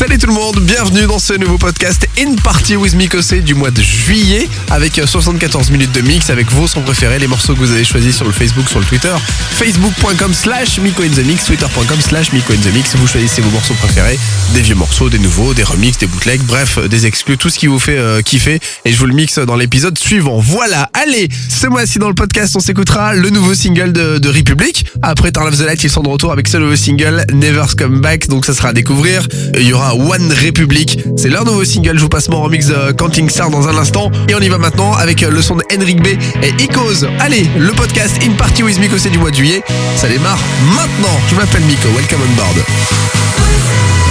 Salut tout le monde, bienvenue dans ce nouveau podcast In Party with Mikosé du mois de juillet avec 74 minutes de mix avec vos sons préférés, les morceaux que vous avez choisis sur le Facebook, sur le Twitter, facebook.com slash Miko in the Mix, twitter.com slash Miko in the Mix, vous choisissez vos morceaux préférés, des vieux morceaux, des nouveaux, des remixes, des bootlegs, bref, des exclus, tout ce qui vous fait euh, kiffer et je vous le mixe dans l'épisode suivant. Voilà, allez, ce mois-ci dans le podcast on s'écoutera le nouveau single de, de Republic. Après Turn of the Light ils sont de retour avec ce nouveau single Never's Come Back, donc ça sera à découvrir. Il y aura One Republic, c'est leur nouveau single, je vous passe mon remix de Counting Star dans un instant. Et on y va maintenant avec le son de Henrik B et Icos. Allez, le podcast In Party with Miko c'est du mois de juillet, ça démarre maintenant. Je m'appelle Miko, welcome on board.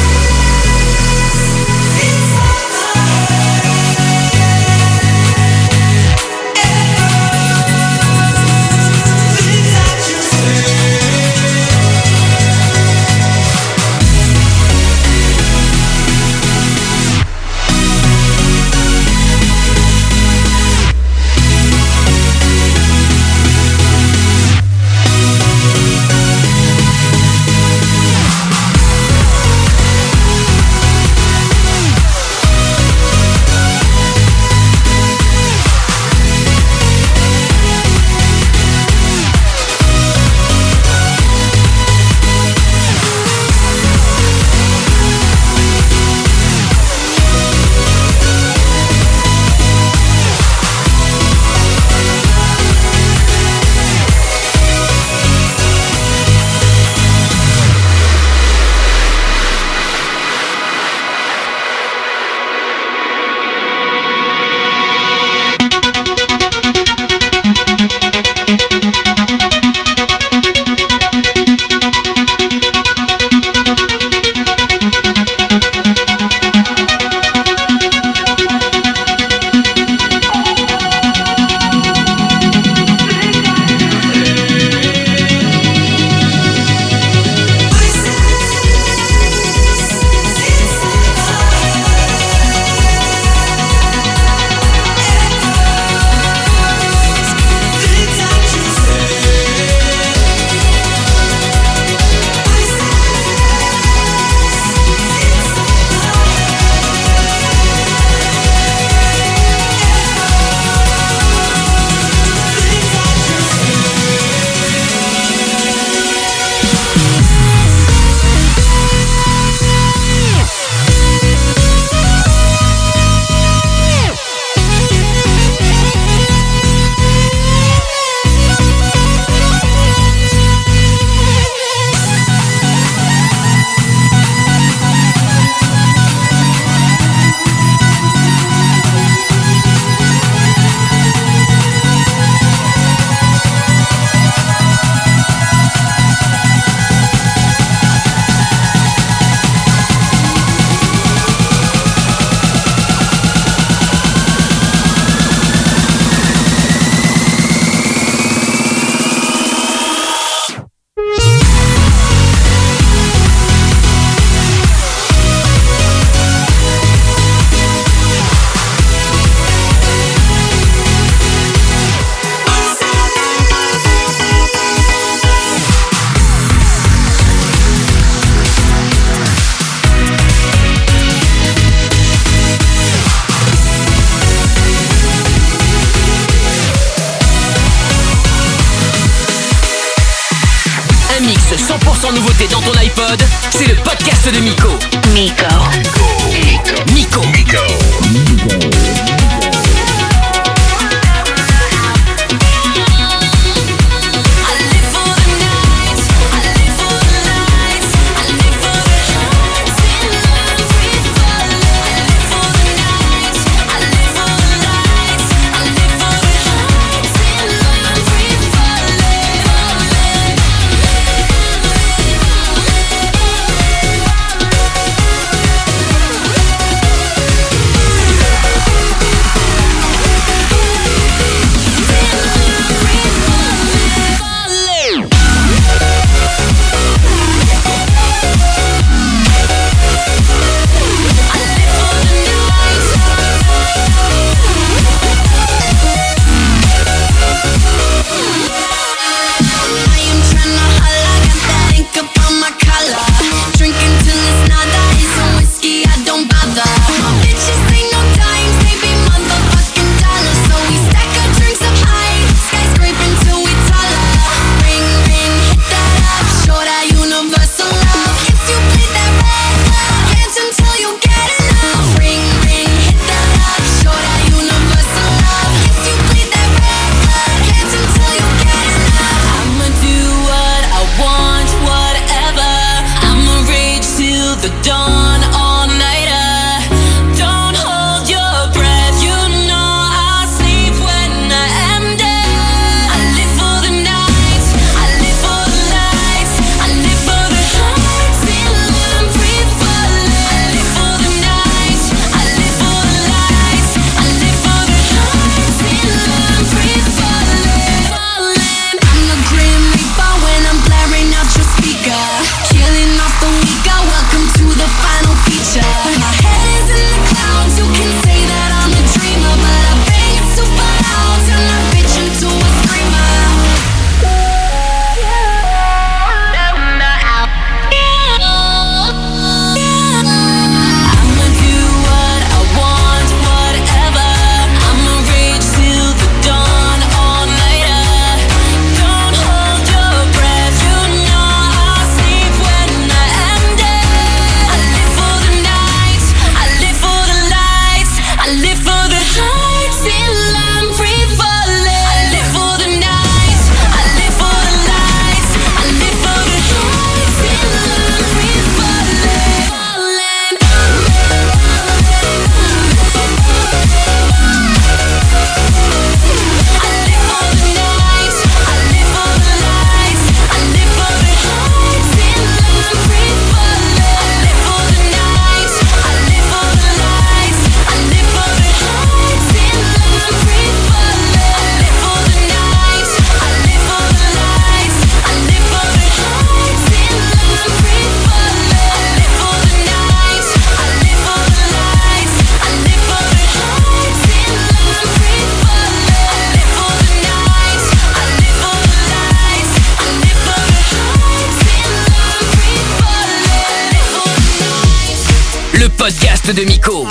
De Miko.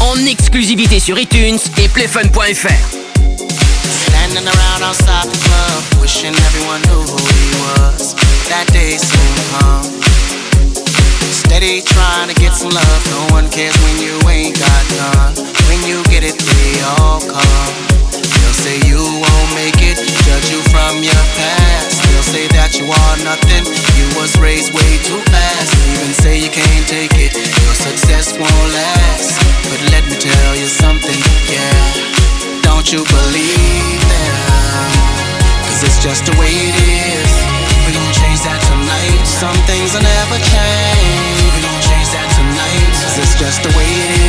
En exclusivité sur iTunes et playfun.fr. Standing around outside the club, wishing everyone knew who he was. That day soon come. Steady trying to get some love, no one cares when you ain't got none. When you get it, they all come. They'll say you won't make it, judge you from your past. Say that you are nothing, you was raised way too fast. Even say you can't take it, your success won't last. But let me tell you something, yeah. Don't you believe them? Cause it's just the way it is. We gon' change that tonight. Some things will never change. We gon' change that tonight. Cause it's just the way it is.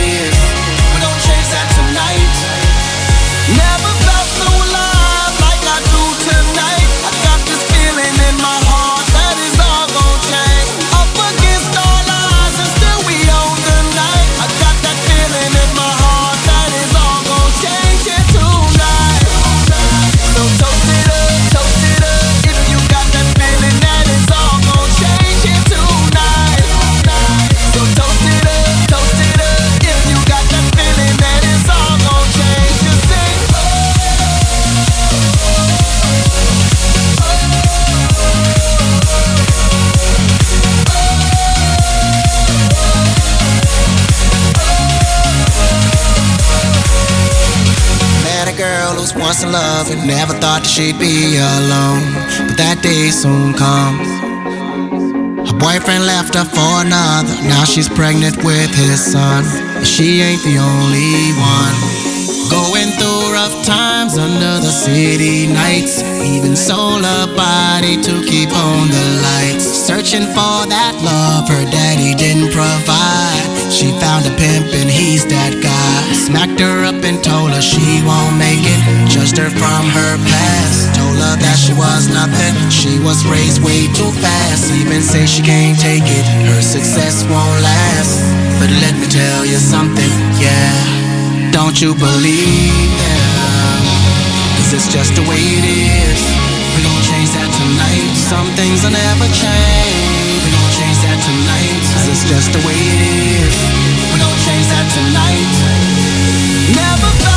Never thought that she'd be alone. But that day soon comes. Her boyfriend left her for another. Now she's pregnant with his son. But she ain't the only one. Going through rough times under the city nights. Even sold her body to keep on the lights. Searching for that love her daddy didn't provide. She found a pimp and he's that guy. Smacked her up and told her she won't make it. Judged her from her past. Told her that she was nothing. She was raised way too fast. Even say she can't take it. Her success won't last. But let me tell you something, yeah. Don't you believe them? Cause it's just the way it is. We gon' change that tonight. Some things will never change. We gon' change that tonight. It's just the way it is. We gon' change that tonight. Never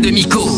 de. Miko.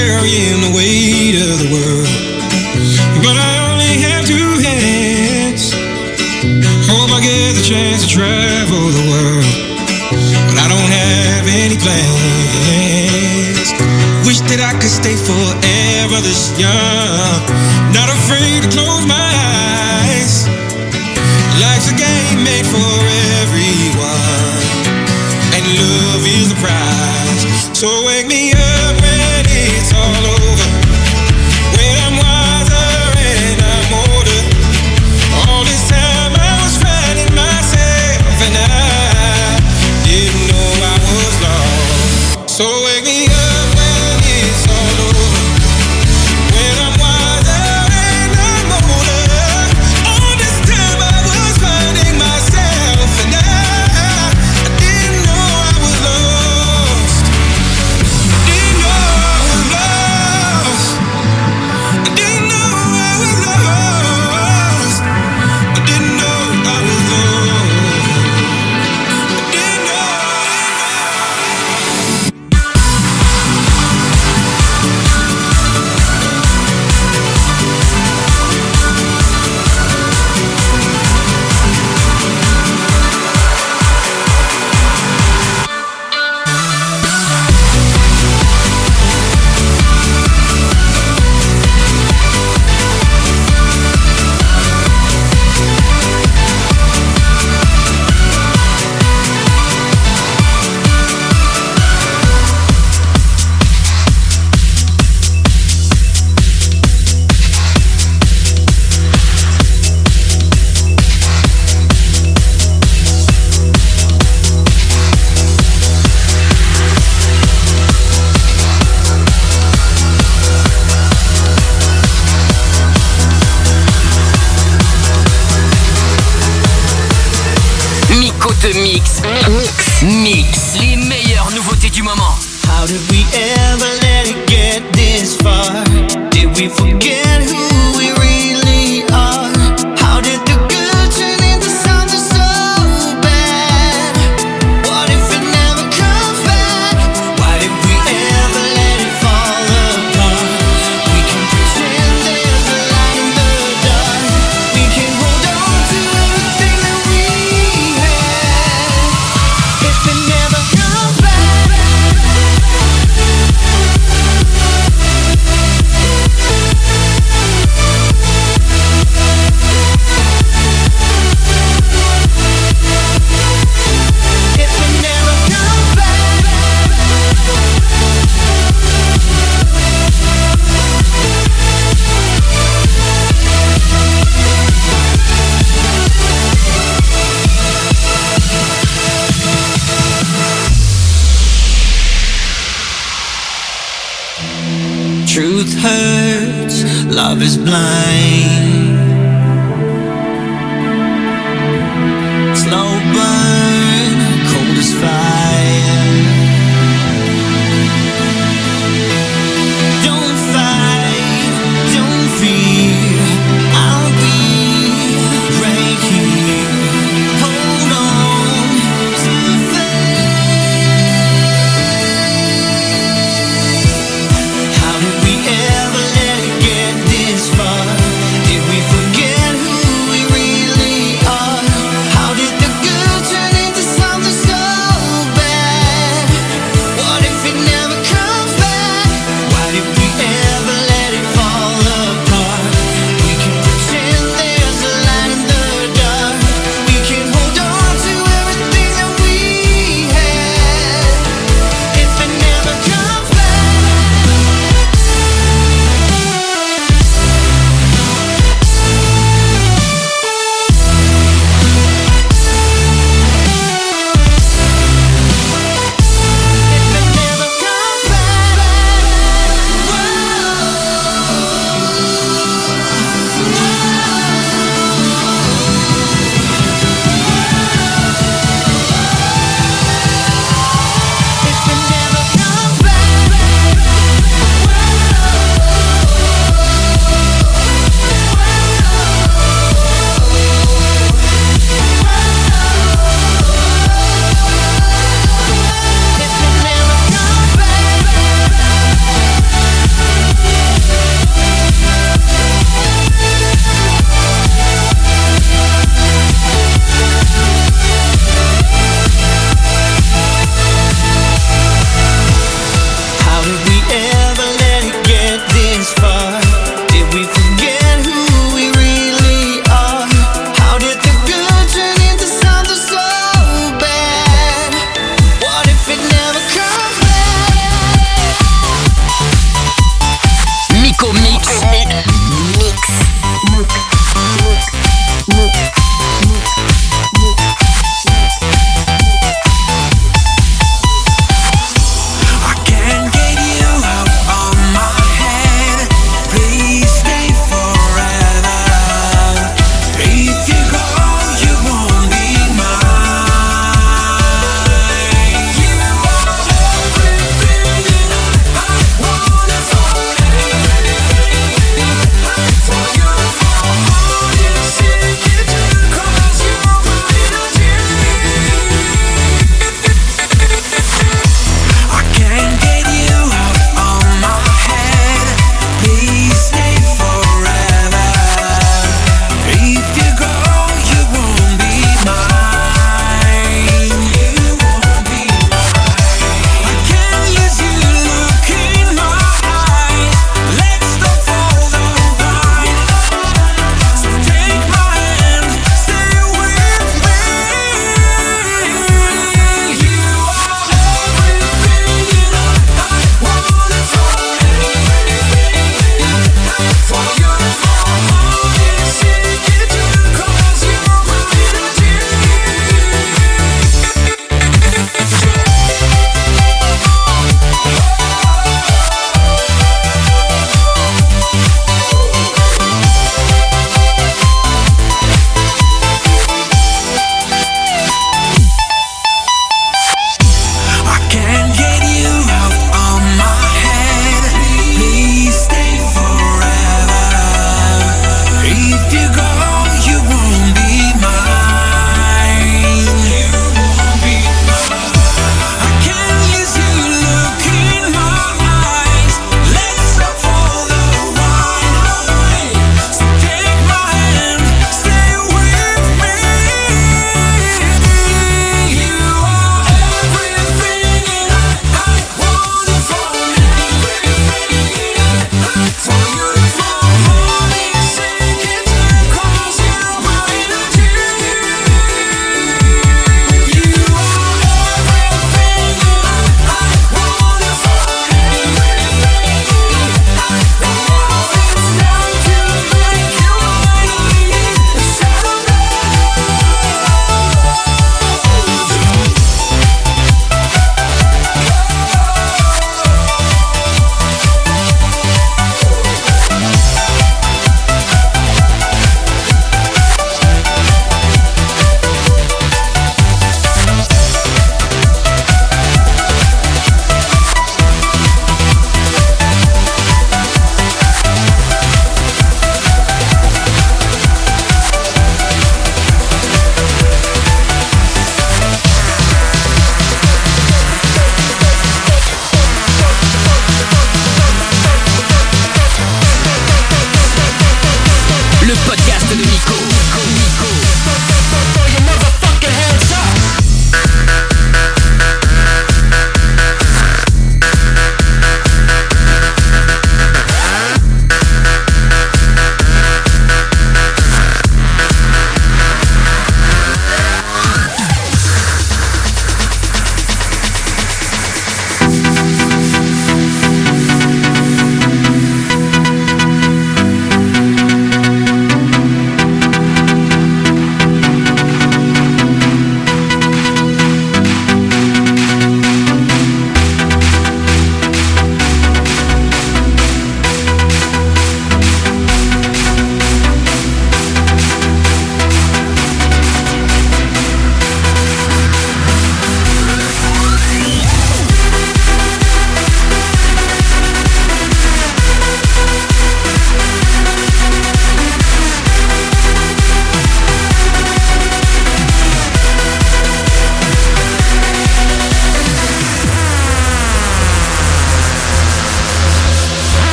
carrying the weight of the world. But I only have two hands. Hope I get the chance to travel the world. But I don't have any plans. Wish that I could stay forever this young.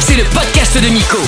c'est le podcast de Miko.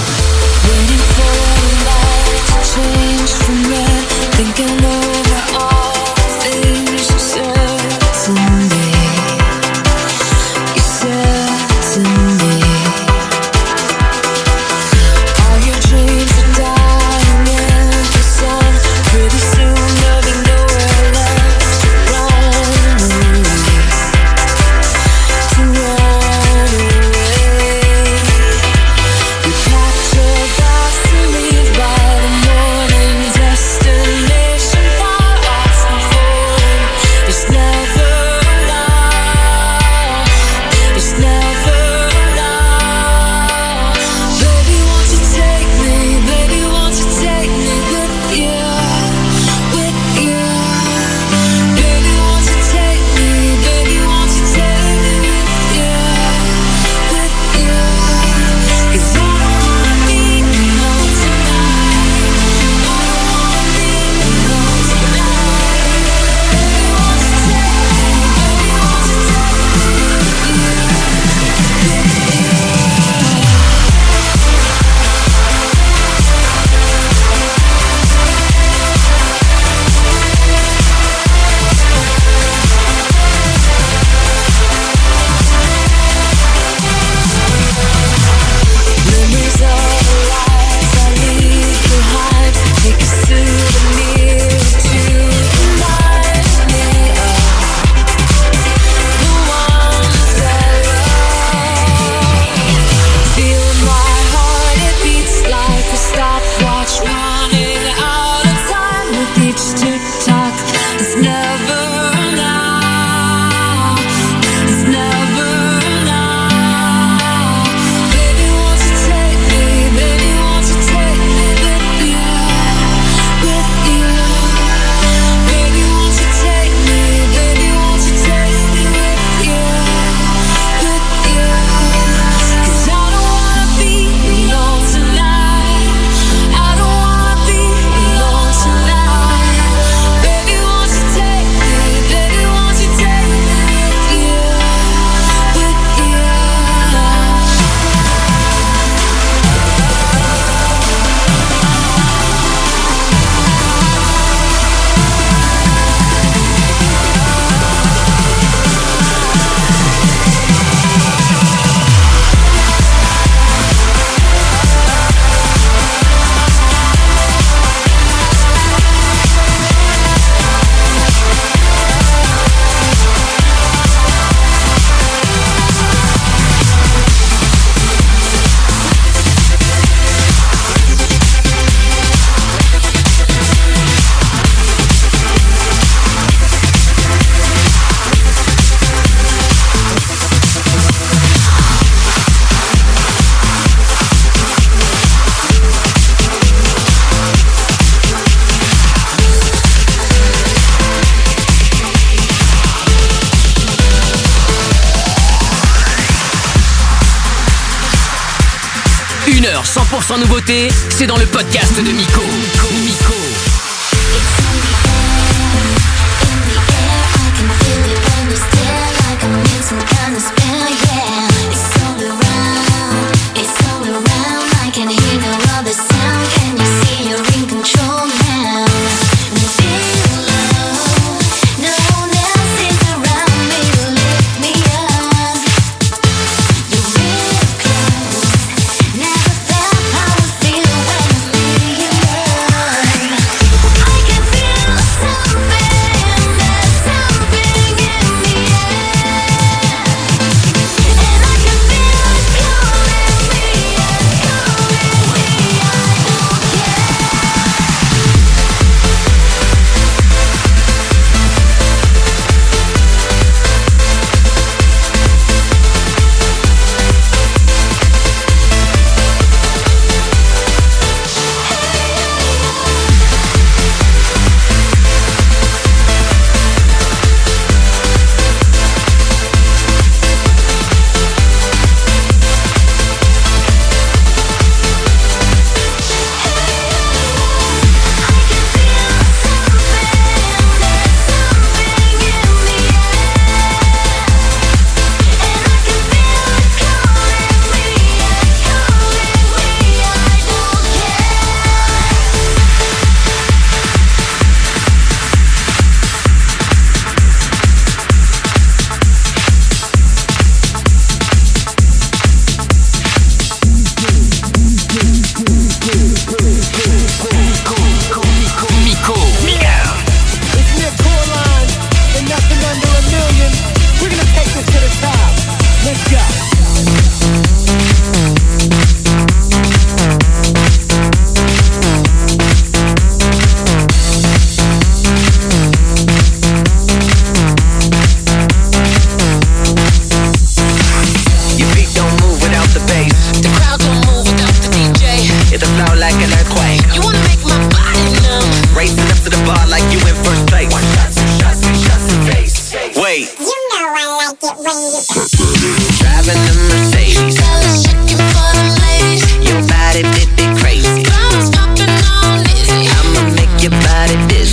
You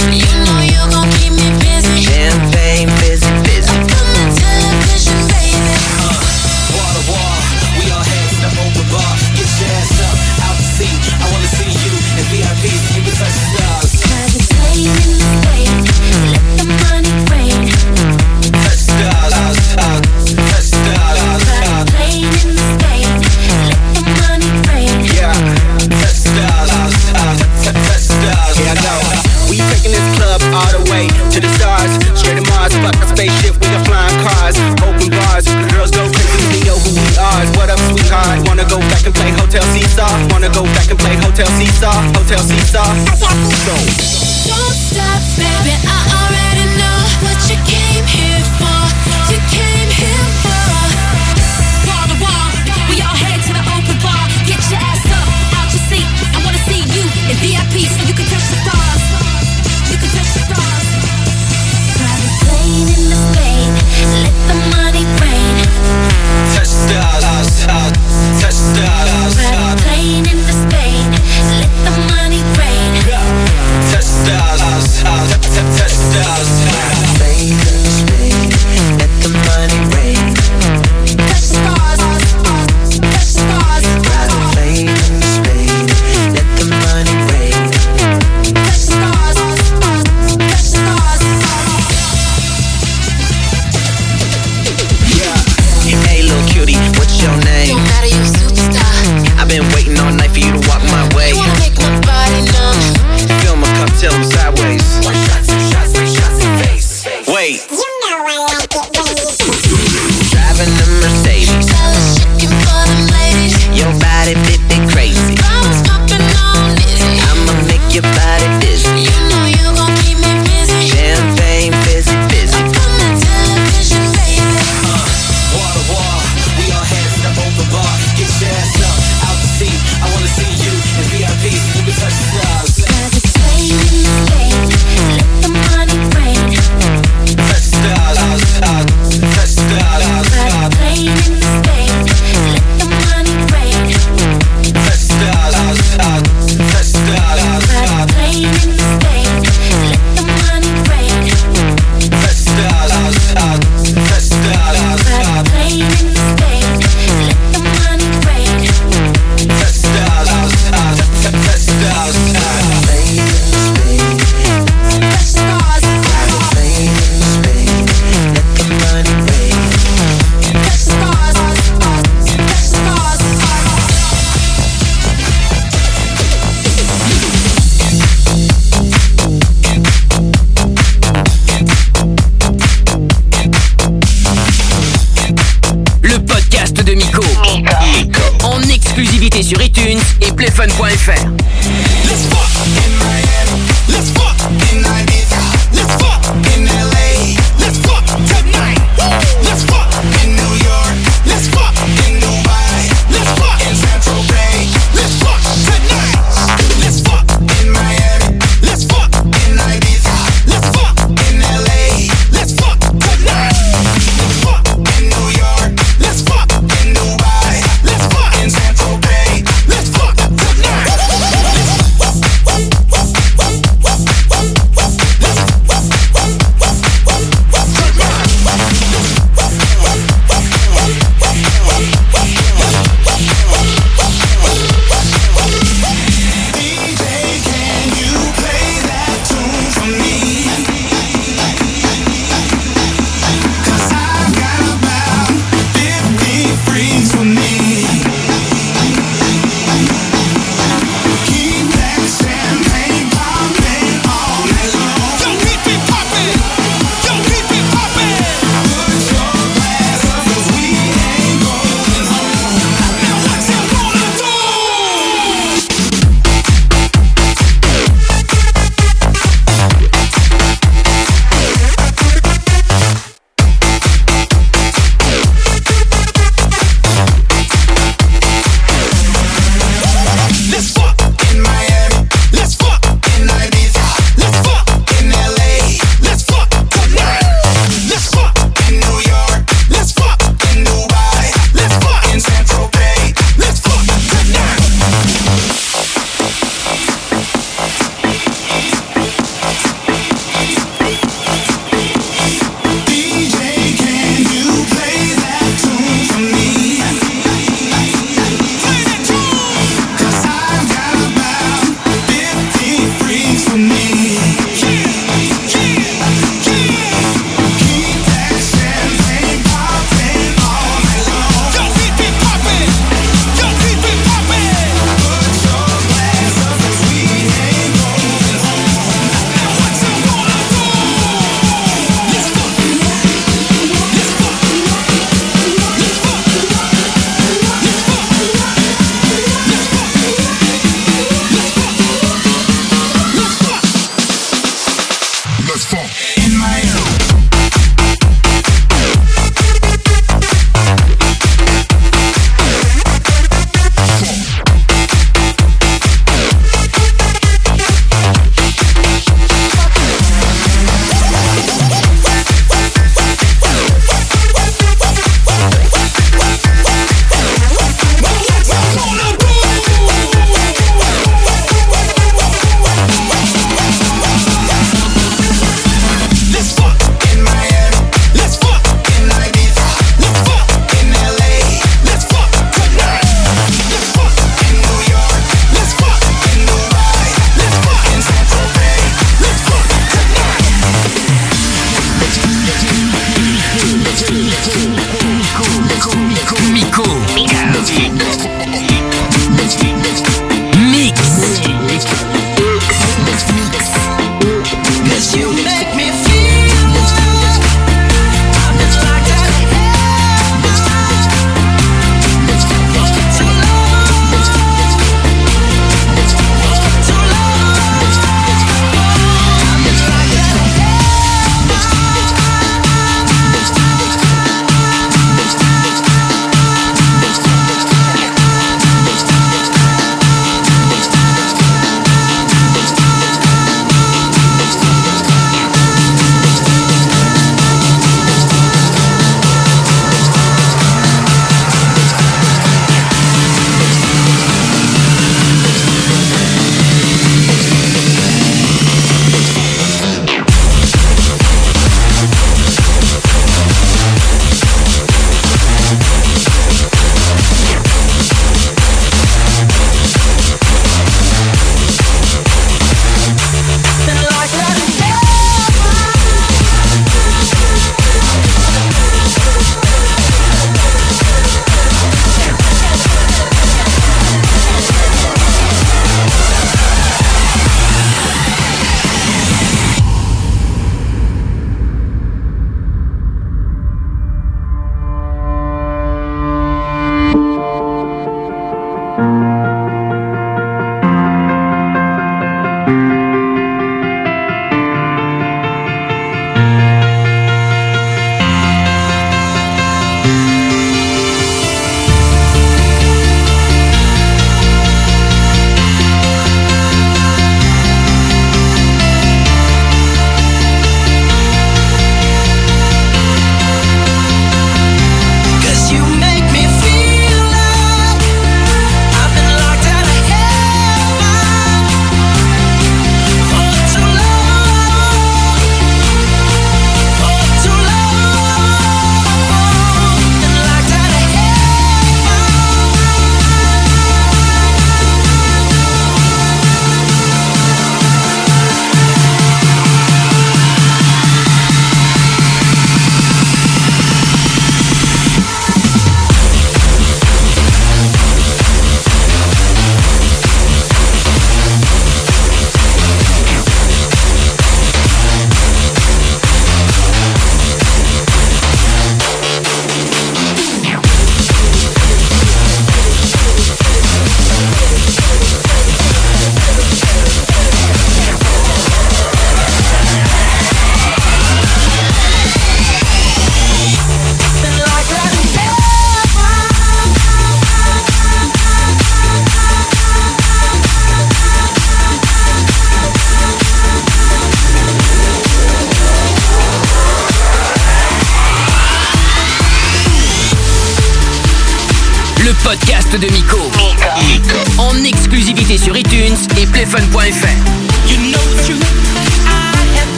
know you gon' keep me busy. Hotel Seesaw, Hotel Seesaw. Hotel Don't stop, baby. Uh-uh. stars, stars, stars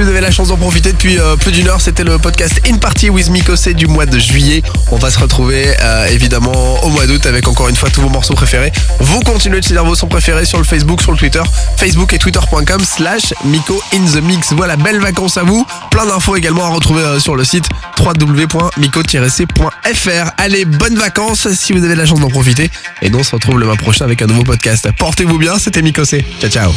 Vous avez la chance d'en profiter depuis euh, plus d'une heure, c'était le podcast In Party with Mikosé du mois de juillet. On va se retrouver euh, évidemment au mois d'août avec encore une fois tous vos morceaux préférés. Vous continuez de saisir vos sons préférés sur le Facebook, sur le Twitter, Facebook et Twitter.com slash Miko in the Mix. Voilà, belles vacances à vous. Plein d'infos également à retrouver euh, sur le site www.miko-c.fr. Allez, bonnes vacances si vous avez la chance d'en profiter. Et nous, on se retrouve le mois prochain avec un nouveau podcast. Portez-vous bien, c'était Miko C. Ciao, ciao.